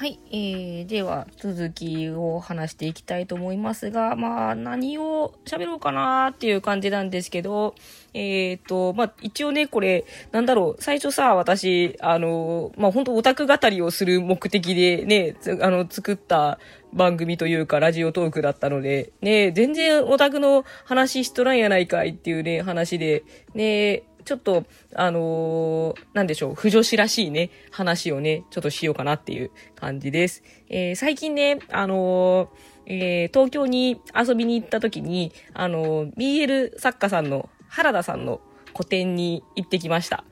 はい、えー、では続きを話していきたいと思いますが、まあ何を喋ろうかなっていう感じなんですけど、えっ、ー、と、まあ一応ね、これ、なんだろう、最初さ、私、あの、まあ本当オタク語りをする目的でね、あの、作った番組というかラジオトークだったので、ね、全然オタクの話しとらんやないかいっていうね、話で、ね、ちょっと、あのー、なんでしょう、不女子らしいね、話をね、ちょっとしようかなっていう感じです。えー、最近ね、あのー、え、東京に遊びに行った時に、あの、BL 作家さんの原田さんの個展に行ってきました。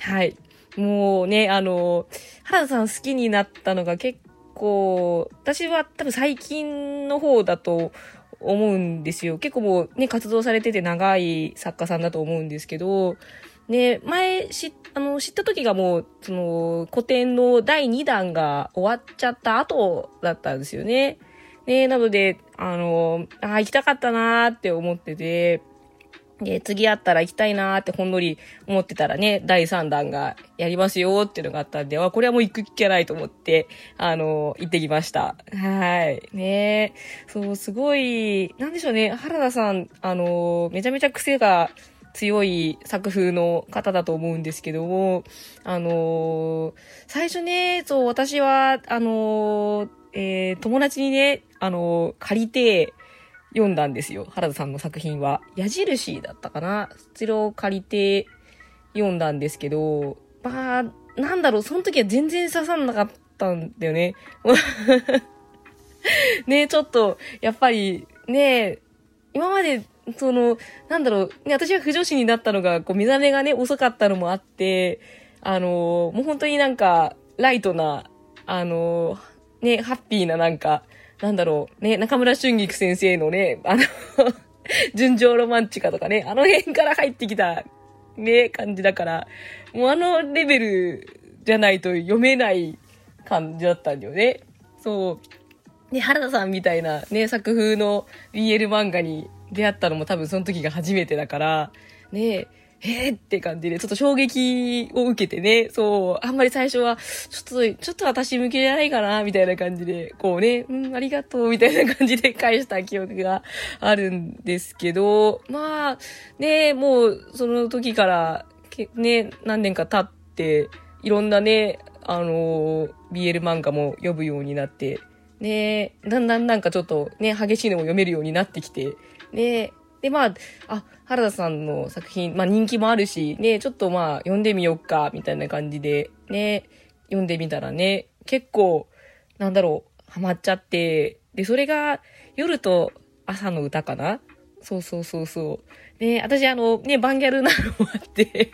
はい。もうね、あの原田さん好きになったのが結構、私は多分最近の方だと思うんですよ。結構もうね、活動されてて長い作家さんだと思うんですけど、ね、前知、あの、知った時がもう、その、古典の第2弾が終わっちゃった後だったんですよね。ね、なので、あの、あ、行きたかったなーって思ってて、で、次会ったら行きたいなーってほんのり思ってたらね、第3弾がやりますよーっていうのがあったんで、あ、これはもう行く気がないと思って、あの、行ってきました。はい。ねそう、すごい、なんでしょうね、原田さん、あの、めちゃめちゃ癖が強い作風の方だと思うんですけども、あの、最初ね、そう、私は、あの、えー、友達にね、あの、借りて、読んだんですよ。原田さんの作品は。矢印だったかなそちらを借りて読んだんですけど、まあ、なんだろう、その時は全然刺さんなかったんだよね。ねちょっと、やっぱり、ね今まで、その、なんだろう、ね、私が不女子になったのが、こう、目覚めがね、遅かったのもあって、あのもう本当になんか、ライトな、あのね、ハッピーななんか、なんだろう、ね、中村俊菊先生のね、あの 純情ロマンチカとかね、あの辺から入ってきた、ね、感じだから、もうあのレベルじゃないと読めない感じだったんだよね。そう。ね、原田さんみたいなね、作風の BL 漫画に出会ったのも多分その時が初めてだから、ね、ええーって感じで、ちょっと衝撃を受けてね、そう、あんまり最初は、ちょっと、ちょっと私向けじゃないかな、みたいな感じで、こうね、うん、ありがとう、みたいな感じで返した記憶があるんですけど、まあ、ね、もう、その時から、ね、何年か経って、いろんなね、あの BL 漫画も読むようになって、ね、だんだんなんかちょっとね、激しいのも読めるようになってきて、ね、で、まあ、あ、原田さんの作品、まあ人気もあるし、ね、ちょっとまあ読んでみようか、みたいな感じで、ね、読んでみたらね、結構、なんだろう、ハマっちゃって、で、それが夜と朝の歌かな？そうそうそうそう。ね、私あの、ね、バンギャルなのもあって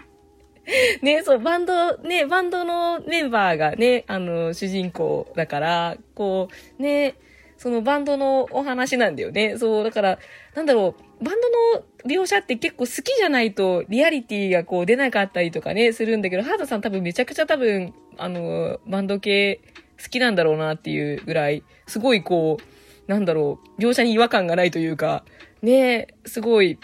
ね、そう、バンド、ね、バンドのメンバーがね、あの、主人公だから、こう、ね、そのバンドのお話なんだよね。そう、だから、なんだろう、バンドの描写って結構好きじゃないとリアリティがこう出なかったりとかね、するんだけど、ハードさん多分めちゃくちゃ多分、あの、バンド系好きなんだろうなっていうぐらい、すごいこう、なんだろう、描写に違和感がないというか、ね、すごい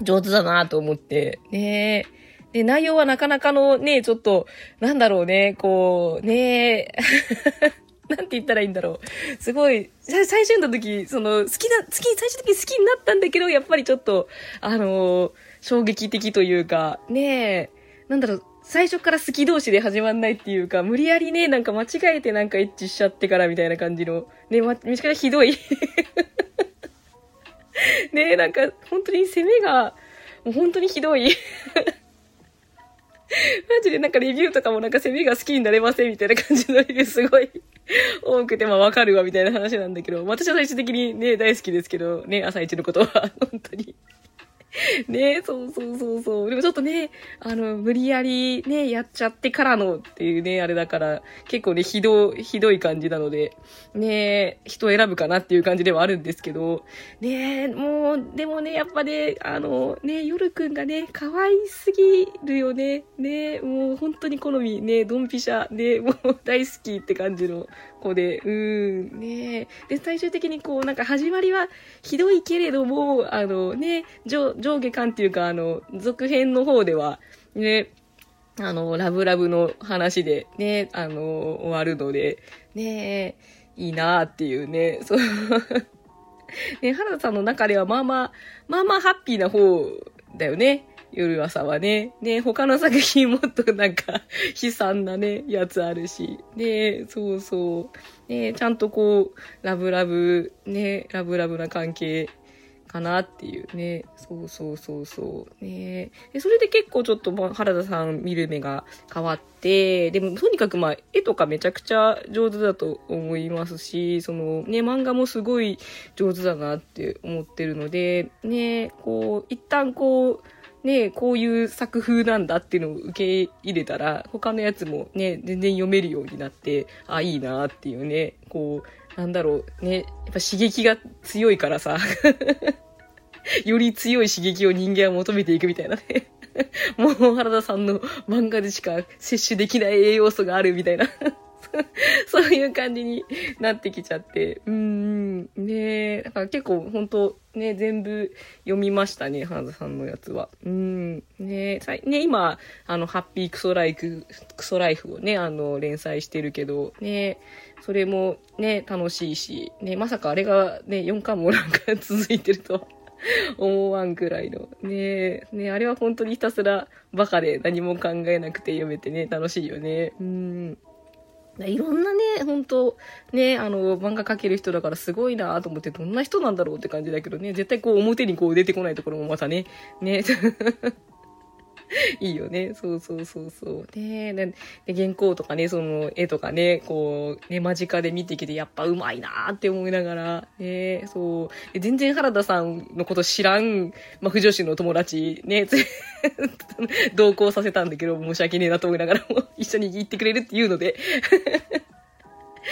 上手だなと思って、ねで、内容はなかなかのね、ちょっと、なんだろうね、こう、ね なんて言ったらいいんだろう。すごい、最初読んだ時、その、好きな、好き、最初の時好きになったんだけど、やっぱりちょっと、あのー、衝撃的というか、ねえ、なんだろう、最初から好き同士で始まんないっていうか、無理やりね、なんか間違えてなんかエッチしちゃってからみたいな感じの、ね、ま、めちゃくちゃひどい。ねえ、なんか、本当に攻めが、もう本当にひどい。マジでなんかレビューとかもなんかセミが好きになれませんみたいな感じのレビューすごい 多くて、まあわかるわみたいな話なんだけど、私は最終的にね、大好きですけど、ね、朝一のことは、本当に。ねそうそうそうそう。でもちょっとね、あの、無理やりね、やっちゃってからのっていうね、あれだから、結構ね、ひど、ひどい感じなので、ね人選ぶかなっていう感じではあるんですけど、ねもう、でもね、やっぱね、あの、ね、夜くんがね、可愛すぎるよね。ねもう本当に好み、ね、ドンピシャ、ね、もう大好きって感じの子で、うん、ねで、最終的にこう、なんか始まりはひどいけれども、あのね、上下、感っていうか、あの、続編の方では、ね、あの、ラブラブの話でね、あの、終わるので、ねいいなっていうね、そう。ね、原田さんの中ではまあまあ、まあまあハッピーな方だよね。夜朝はね。ね、他の作品もっとなんか悲惨なね、やつあるし。ね、そうそう。ね、ちゃんとこう、ラブラブ、ね、ラブラブな関係かなっていうね。そうそうそうそう。ねでそれで結構ちょっと、原田さん見る目が変わって、でもとにかくまあ、絵とかめちゃくちゃ上手だと思いますし、そのね、漫画もすごい上手だなって思ってるので、ね、こう、一旦こう、ね、こういう作風なんだっていうのを受け入れたら、他のやつもね、全然読めるようになって、あ、いいなっていうね、こう、なんだろう、ね、やっぱ刺激が強いからさ、より強い刺激を人間は求めていくみたいなね。もう原田さんの漫画でしか摂取できない栄養素があるみたいな。そういう感じになってきちゃって。うん、ねだから結構本当ね、全部読みましたね、花田さんのやつは。うん、ねね、今、あの、ハッピークソライク、クソライフをね、あの、連載してるけど、ね、それもね、楽しいし、ね、まさかあれがね、4巻もなんか続いてると 思わんくらいの。ねねあれは本当にひたすらバカで何も考えなくて読めてね、楽しいよね。うん。いろんなね、本当ね、あの、漫画描ける人だからすごいなと思って、どんな人なんだろうって感じだけどね、絶対こう表にこう出てこないところもまたね、ね。いいよね。そうそうそうそう。で、で、原稿とかね、その絵とかね、こう、ね、間近で見てきて、やっぱうまいなって思いながら、ね、そう。全然原田さんのこと知らん、まあ、不女子の友達、ね、同行させたんだけど、申し訳ねえなと思いながらも、一緒に行ってくれるっていうので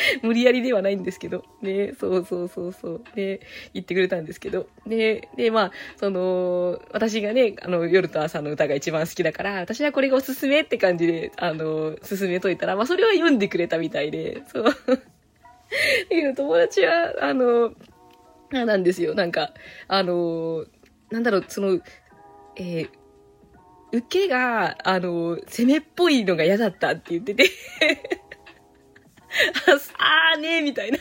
無理やりではないんですけど、ね、そうそうそうそう、ね、言ってくれたんですけど、ね、で、まあ、その、私がね、あの、夜と朝の歌が一番好きだから、私はこれがおすすめって感じで、あの、進めといたら、まあ、それは読んでくれたみたいで、そう。だけど、友達は、あの、なんですよ、なんか、あの、なんだろう、その、えー、受けが、あの、攻めっぽいのが嫌だったって言ってて。あーねーみたいな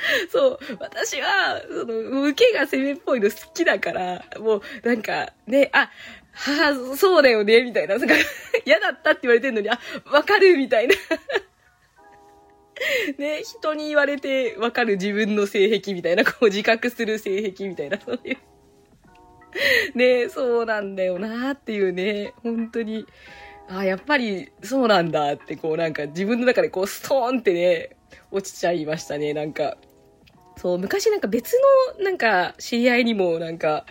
そう。私は、その、受けが攻めっぽいの好きだから、もう、なんか、ね、あ、はあ、そうだよね、みたいな。嫌だったって言われてんのに、あ、わかる、みたいな。ね、人に言われてわかる自分の性癖みたいな、こう自覚する性癖みたいな、そういう。ね、そうなんだよなっていうね、本当に。ああやっぱりそうなんだって、こうなんか自分の中でこうストーンってね、落ちちゃいましたね、なんか。そう、昔なんか別のなんか知り合いにもなんか、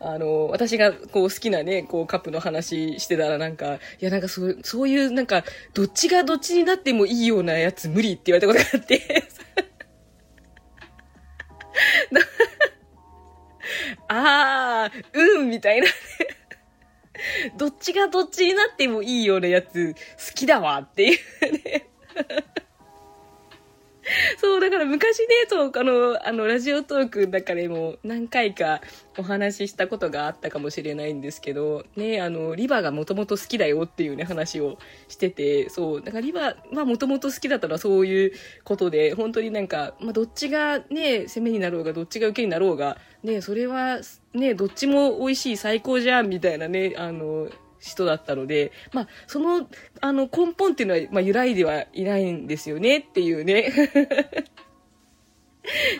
あの、私がこう好きなね、こうカップの話してたらなんか、いやなんかそう、そういうなんか、どっちがどっちになってもいいようなやつ無理って言われたことがあって ああ、うんみたいなねどっちがどっちになってもいいようなやつ好きだわっていうね。そう、だから昔ね、そう、あの、あの、ラジオトークの中でも何回かお話ししたことがあったかもしれないんですけど、ね、あの、リバがもともと好きだよっていうね、話をしてて、そう、だからリバ、まあもともと好きだったらそういうことで、本当になんか、まあどっちがね、攻めになろうが、どっちが受けになろうが、ね、それは、ね、どっちも美味しい、最高じゃん、みたいなね、あの、人だったので、まあ、その、あの、根本っていうのは、まあ、揺らいではいないんですよね、っていうね。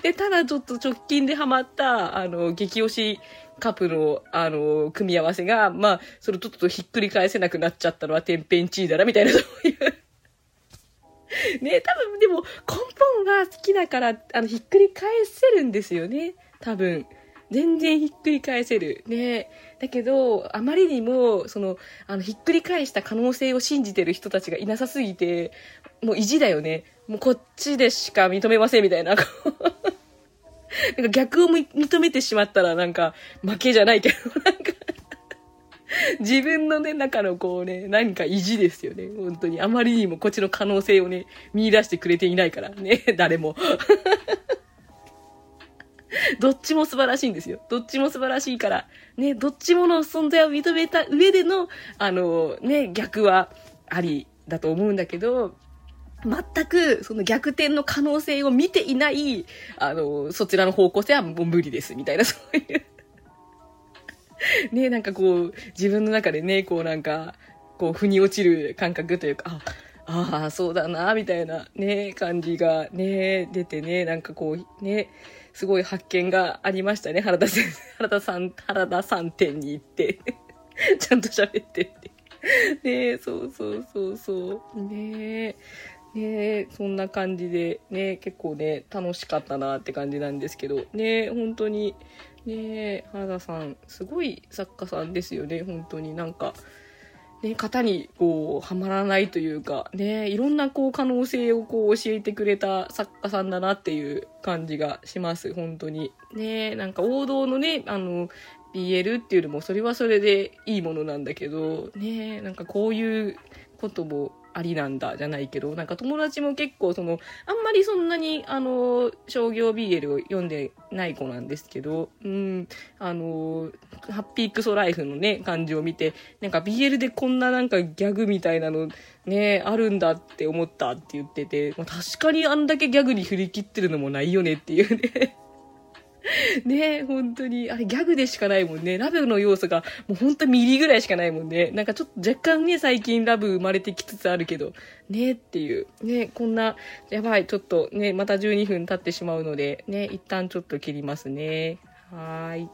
で、ただちょっと直近でハマった、あの、激推しカップの、あの、組み合わせが、まあ、それちょっとひっくり返せなくなっちゃったのは天変地異だな、みたいな、そういうね、多分でも根本が好きだから、あの、ひっくり返せるんですよね。多分。全然ひっくり返せる。ね。だけど、あまりにも、その、あの、ひっくり返した可能性を信じてる人たちがいなさすぎて、もう意地だよね。もうこっちでしか認めませんみたいな。なんか逆を認めてしまったらなんか負けじゃないけど、なんか自分のね、中のこうね、何か意地ですよね。本当に。あまりにもこっちの可能性をね、見出してくれていないからね、誰も。どっちも素晴らしいんですよ。どっちも素晴らしいから、ね、どっちもの存在を認めた上での、あの、ね、逆はありだと思うんだけど、全くその逆転の可能性を見ていない、あの、そちらの方向性はもう無理です、みたいな、そういう ね、なんかこう、自分の中でね、こうなんか、こう、腑に落ちる感覚というか、あ、あ、そうだな、みたいなね、感じがね、出てね、なんかこう、ね、すごい発見がありましたね、原田先生、原田さん、原田さん店に行って。ちゃんと喋ってって。ねえそうそうそうそう。ねえ。ねえそんな感じで、ね結構ね、楽しかったなって感じなんですけど、ねえ本当に、ね原田さん、すごい作家さんですよね、本当に。なんか。ね、型にこう、はまらないというか、ね、いろんなこう可能性をこう教えてくれた作家さんだなっていう感じがします、本当に。ね、なんか王道のね、あの、BL っていうのもそれはそれでいいものなんだけど、ね、なんかこういうこともありなんだじゃないけど、なんか友達も結構その、あんまりそんなにあの、商業 BL を読んでない子なんですけど、うん、あの、ハッピークソライフのね、感じを見て、なんか BL でこんななんかギャグみたいなのね、あるんだって思ったって言ってて、確かにあんだけギャグに振り切ってるのもないよねっていうね。ね本当に、あれギャグでしかないもんね。ラブの要素がもう本当ミリぐらいしかないもんね。なんかちょっと若干ね、最近ラブ生まれてきつつあるけど、ねっていう。ねこんな、やばい、ちょっとね、また12分経ってしまうので、ね、一旦ちょっと切りますね。はい。